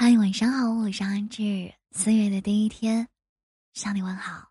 嗨，晚上好，我是安志。四月的第一天，向你问好。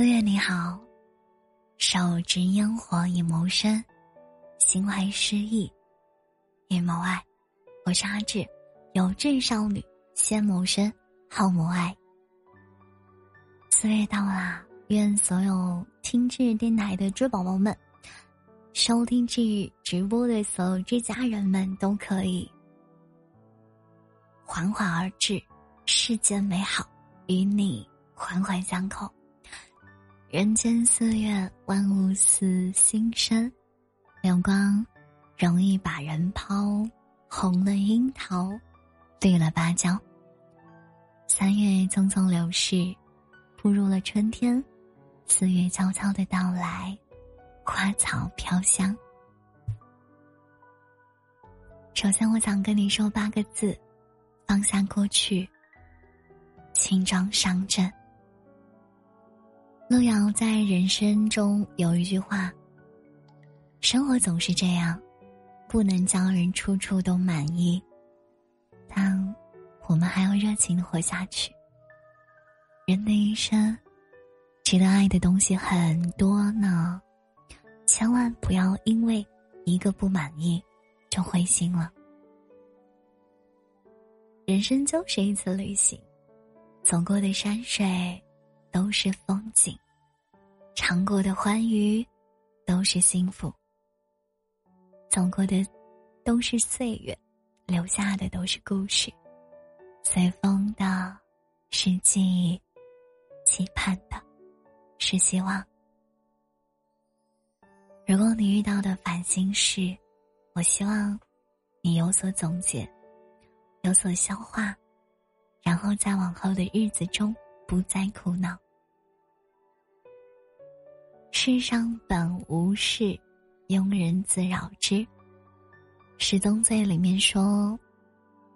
四月你好，手执烟火以谋生，心怀诗意以谋爱。我是阿志，有志少女，先谋生，后谋爱。四月到啦，愿所有听志电台的追宝宝们，收听志直播的所有志家人们都可以缓缓而至，世间美好与你环环相扣。人间四月，万物似新生，流光容易把人抛，红了樱桃，绿了芭蕉。三月匆匆流逝，步入了春天，四月悄悄的到来，花草飘香。首先，我想跟你说八个字：放下过去，轻装上阵。路遥在人生中有一句话：“生活总是这样，不能叫人处处都满意，但我们还要热情的活下去。人的一生，值得爱的东西很多呢，千万不要因为一个不满意就灰心了。人生就是一次旅行，走过的山水。”都是风景，尝过的欢愉，都是幸福。走过的都是岁月，留下的都是故事。随风的是记忆，期盼的是希望。如果你遇到的烦心事，我希望你有所总结，有所消化，然后在往后的日子中。不再苦恼。世上本无事，庸人自扰之。十宗罪里面说，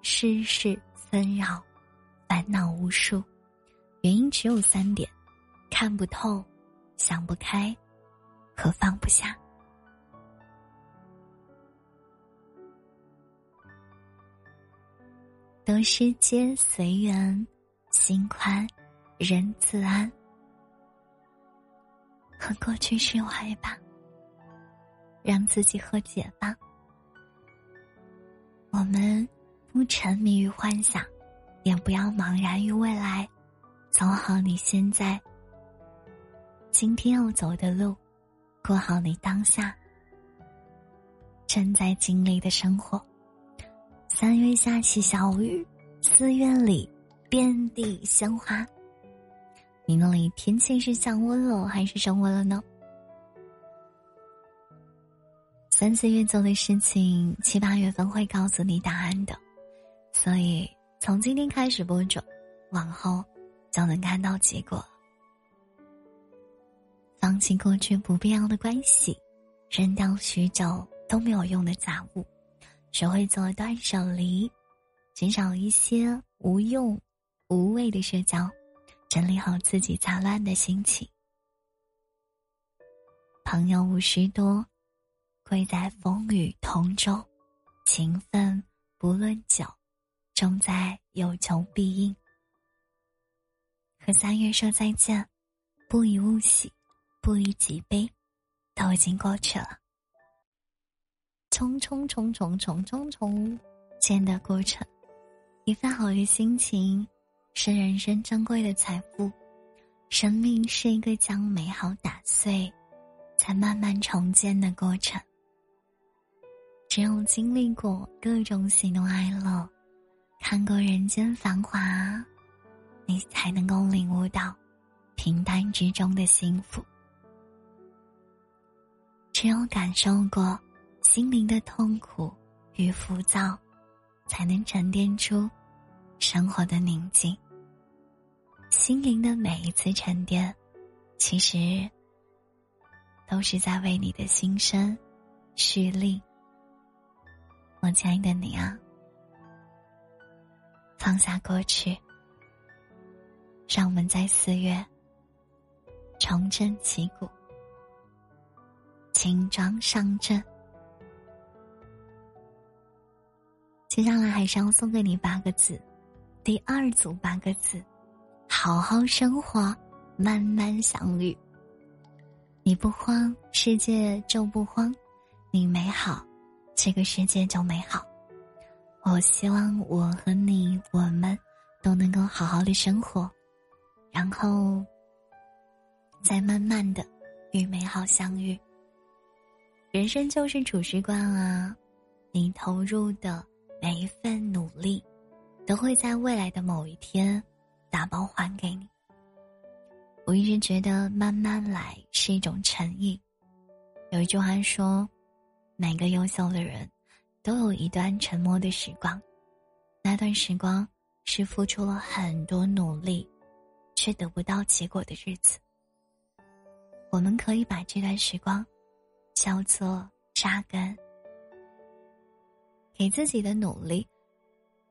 世事纷扰，烦恼无数，原因只有三点：看不透，想不开，和放不下。得失皆随缘，心宽。人自安，和过去释怀吧，让自己和解吧。我们不沉迷于幻想，也不要茫然于未来，走好你现在、今天要走的路，过好你当下正在经历的生活。三月下起小雨，四月里遍地鲜花。你那里天气是降温了还是升温了呢？三四月做的事情，七八月份会告诉你答案的，所以从今天开始播种，往后就能看到结果。放弃过去不必要的关系，扔掉许久都没有用的杂物，学会做断舍离，减少一些无用、无谓的社交。整理好自己杂乱的心情。朋友无需多，贵在风雨同舟，情分不论久，重在有求必应。和三月说再见，不以物喜，不以己悲，都已经过去了。匆匆匆匆匆匆匆见的过程，一份好的心情。是人生珍贵的财富，生命是一个将美好打碎，才慢慢重建的过程。只有经历过各种喜怒哀乐，看过人间繁华，你才能够领悟到平淡之中的幸福。只有感受过心灵的痛苦与浮躁，才能沉淀出生活的宁静。心灵的每一次沉淀，其实都是在为你的心声蓄力。我亲爱的你啊，放下过去，让我们在四月重振旗鼓，轻装上阵。接下来还是要送给你八个字，第二组八个字：好好生活，慢慢相遇。你不慌，世界就不慌；你美好，这个世界就美好。我希望我和你，我们都能够好好的生活，然后再慢慢的与美好相遇。人生就是储蓄罐啊，你投入的每一份努力，都会在未来的某一天打包还给你。我一直觉得慢慢来是一种诚意。有一句话说，每个优秀的人，都有一段沉默的时光，那段时光是付出了很多努力，却得不到结果的日子。我们可以把这段时光，叫做扎根，给自己的努力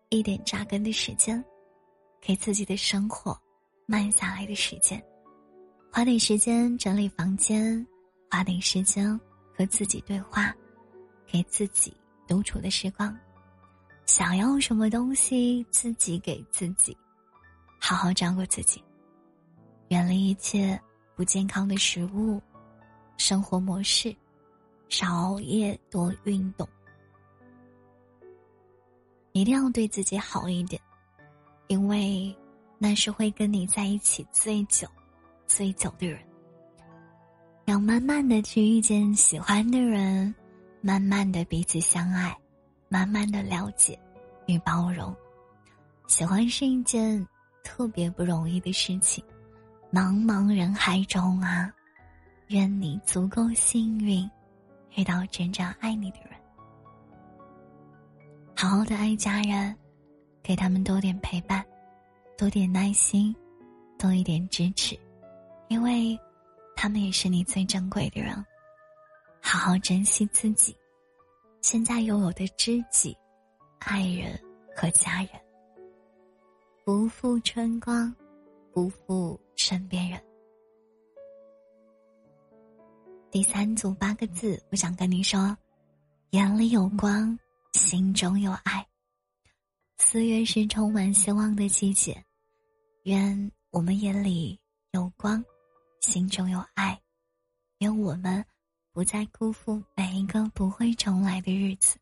一点扎根的时间，给自己的生活慢下来的时间。花点时间整理房间，花点时间和自己对话，给自己独处的时光。想要什么东西，自己给自己，好好照顾自己，远离一切不健康的食物、生活模式，少熬夜，多运动。一定要对自己好一点，因为那是会跟你在一起最久。最久的人，要慢慢的去遇见喜欢的人，慢慢的彼此相爱，慢慢的了解与包容。喜欢是一件特别不容易的事情，茫茫人海中啊，愿你足够幸运，遇到真正爱你的人。好好的爱家人，给他们多点陪伴，多点耐心，多一点支持。因为，他们也是你最珍贵的人。好好珍惜自己，现在拥有的知己、爱人和家人。不负春光，不负身边人。第三组八个字，我想跟你说：眼里有光，心中有爱。四月是充满希望的季节，愿我们眼里有光。心中有爱，愿我们不再辜负每一个不会重来的日子。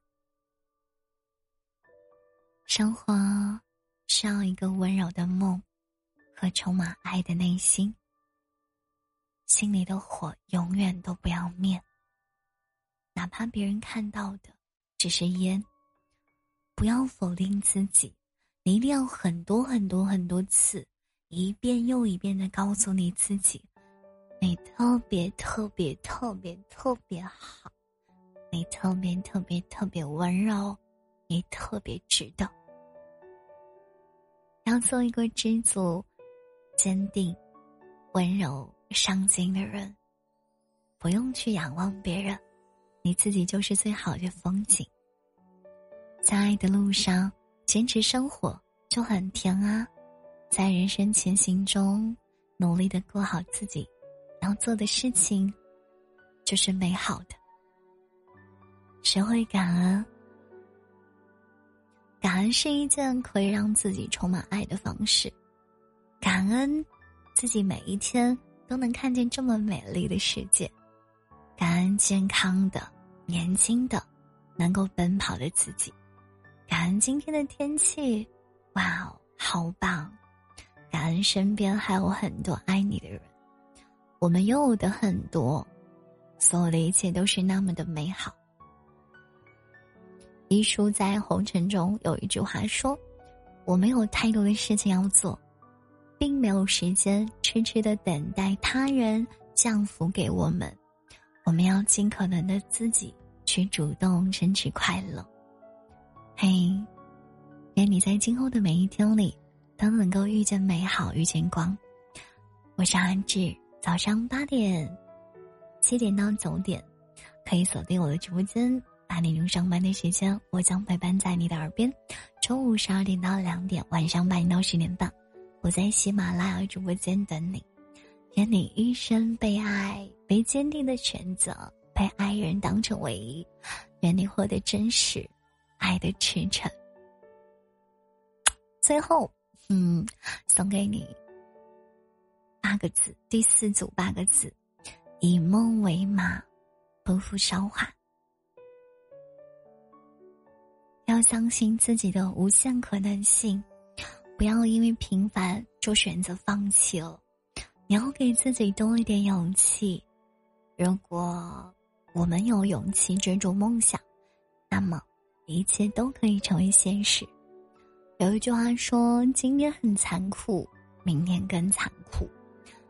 生活需要一个温柔的梦和充满爱的内心。心里的火永远都不要灭，哪怕别人看到的只是烟。不要否定自己，你一定要很多很多很多次，一遍又一遍的告诉你自己。你特别特别特别特别好，你特别特别特别温柔，你特别值得。要做一个知足、坚定、温柔、上进的人，不用去仰望别人，你自己就是最好的风景。在爱的路上，坚持生活就很甜啊！在人生前行中，努力的过好自己。要做的事情，就是美好的。学会感恩，感恩是一件可以让自己充满爱的方式。感恩自己每一天都能看见这么美丽的世界，感恩健康的、年轻的、能够奔跑的自己，感恩今天的天气，哇哦，好棒！感恩身边还有很多爱你的人。我们拥有的很多，所有的一切都是那么的美好。一书在红尘中有一句话说：“我没有太多的事情要做，并没有时间痴痴的等待他人降福给我们。我们要尽可能的自己去主动争取快乐。”嘿，愿你在今后的每一天里都能够遇见美好，遇见光。我是安志。早上八点、七点到九点，可以锁定我的直播间。八点钟上班的时间，我将陪伴在你的耳边。中午十二点到两点，晚上八点到十点半，我在喜马拉雅直播间等你。愿你一生被爱，被坚定的选择，被爱人当成唯一。愿你获得真实，爱的驰骋。最后，嗯，送给你。八个字，第四组八个字：以梦为马，不负韶华。要相信自己的无限可能性，不要因为平凡就选择放弃了。你要给自己多一点勇气。如果我们有勇气追逐梦想，那么一切都可以成为现实。有一句话说：“今天很残酷，明天更残酷。”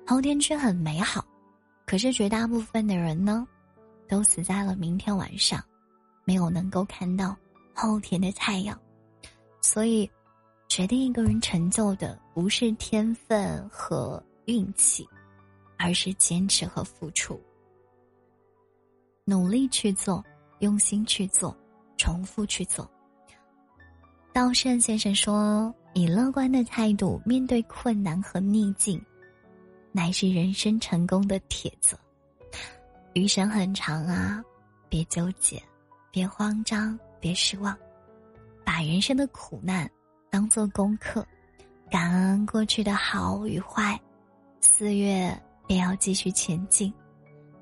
后天却很美好，可是绝大部分的人呢，都死在了明天晚上，没有能够看到后天的太阳。所以，决定一个人成就的不是天分和运气，而是坚持和付出。努力去做，用心去做，重复去做。道圣先生说：“以乐观的态度面对困难和逆境。”乃是人生成功的铁则。余生很长啊，别纠结，别慌张，别失望，把人生的苦难当做功课，感恩过去的好与坏。四月也要继续前进，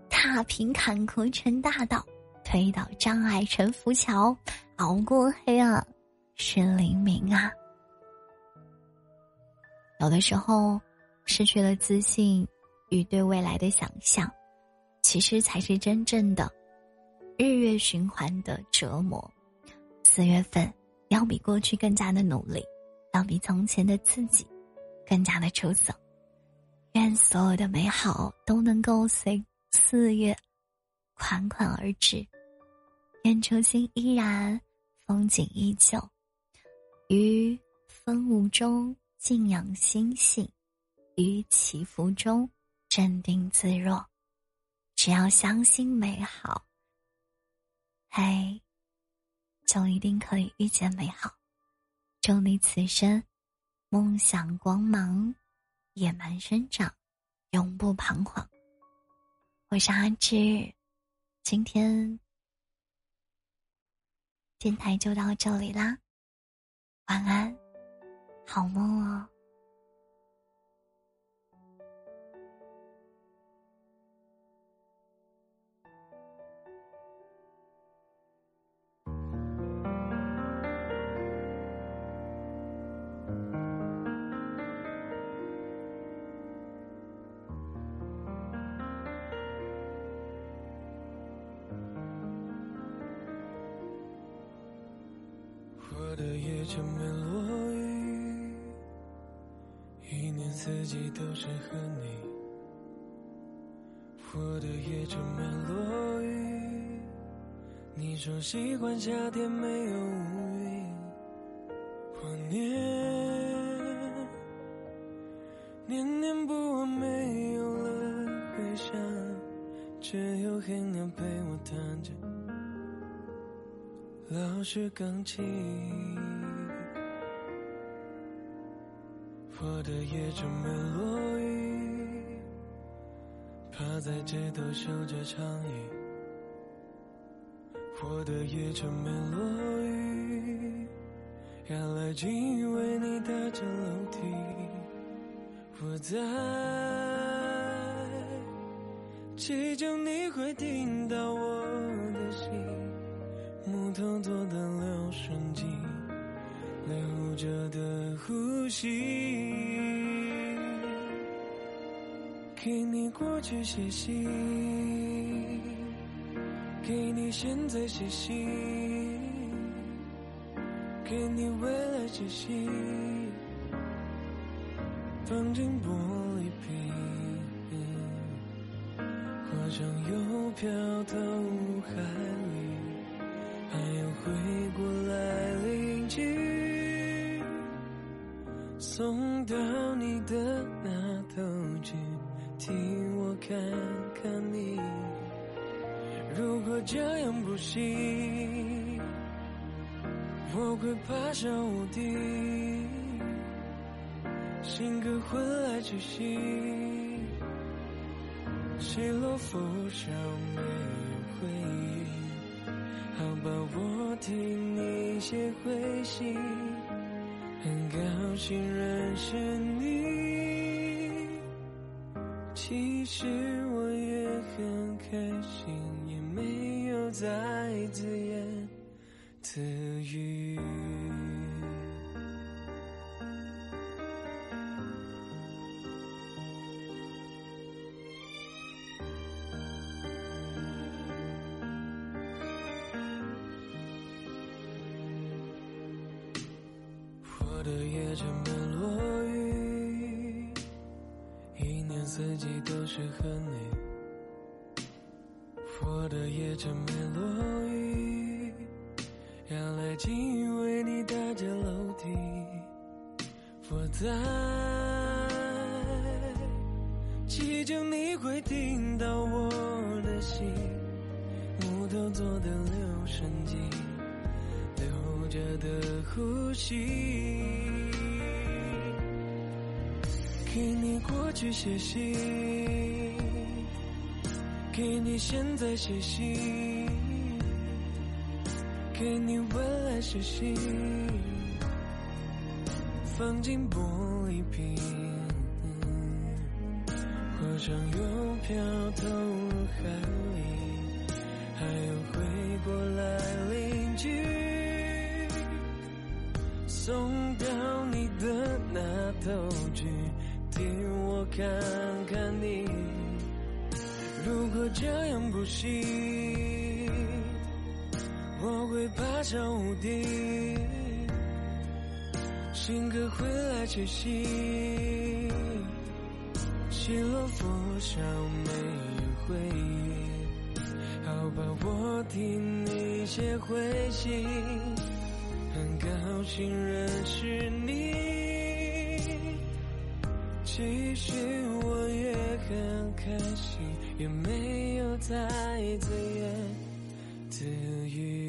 踏平坎坷成大道，推倒障碍成浮桥，熬过黑暗是黎明啊。有的时候。失去了自信与对未来的想象，其实才是真正的日月循环的折磨。四月份要比过去更加的努力，要比从前的自己更加的出色。愿所有的美好都能够随四月款款而至。愿初心依然，风景依旧，于风雾中静养心性。于起伏中镇定自若，只要相信美好，嘿，就一定可以遇见美好。祝你此生梦想光芒，野蛮生长，永不彷徨。我是阿志，今天电台就到这里啦，晚安，好梦哦。一年四季都是和你。我的夜正没落雨，你说喜欢夏天没有乌云。我念念念不忘，没有了回响，只有黑鸟陪我弹着。老式钢琴，我的夜正没落雨，趴在街头守着长椅。我的夜正没落雨，原来紧为你踏着楼梯。我在祈求你会听到我的心。木头做的留声机，留着的呼吸。给你过去写信，给你现在写信，给你未来写信，放进玻璃瓶，画上邮票投海里。还要回过来领取，送到你的那头去，替我看看你。如果这样不行，我会爬上屋顶，新歌换来气息，谁落拂晓没有回应？好吧，我替你写回信，很高兴认识你。其实我也很开心，也没有再自言自语。我的夜正满落雨，一年四季都是和你。我的夜正满落雨，要来紧为你搭着楼梯。我在祈求你会听到我的心，木头做的留声机。着的呼吸，给你过去写信，给你现在写信，给你未来写信，放进玻璃瓶，火上邮票投入海里，还有送到你的那头去，替我看看你。如果这样不行，我会爬上屋顶，新歌会来吹熄，西落拂晓没有回应。好吧，我替你写回信。很高兴认识你，其实我也很开心，也没有太自言自语。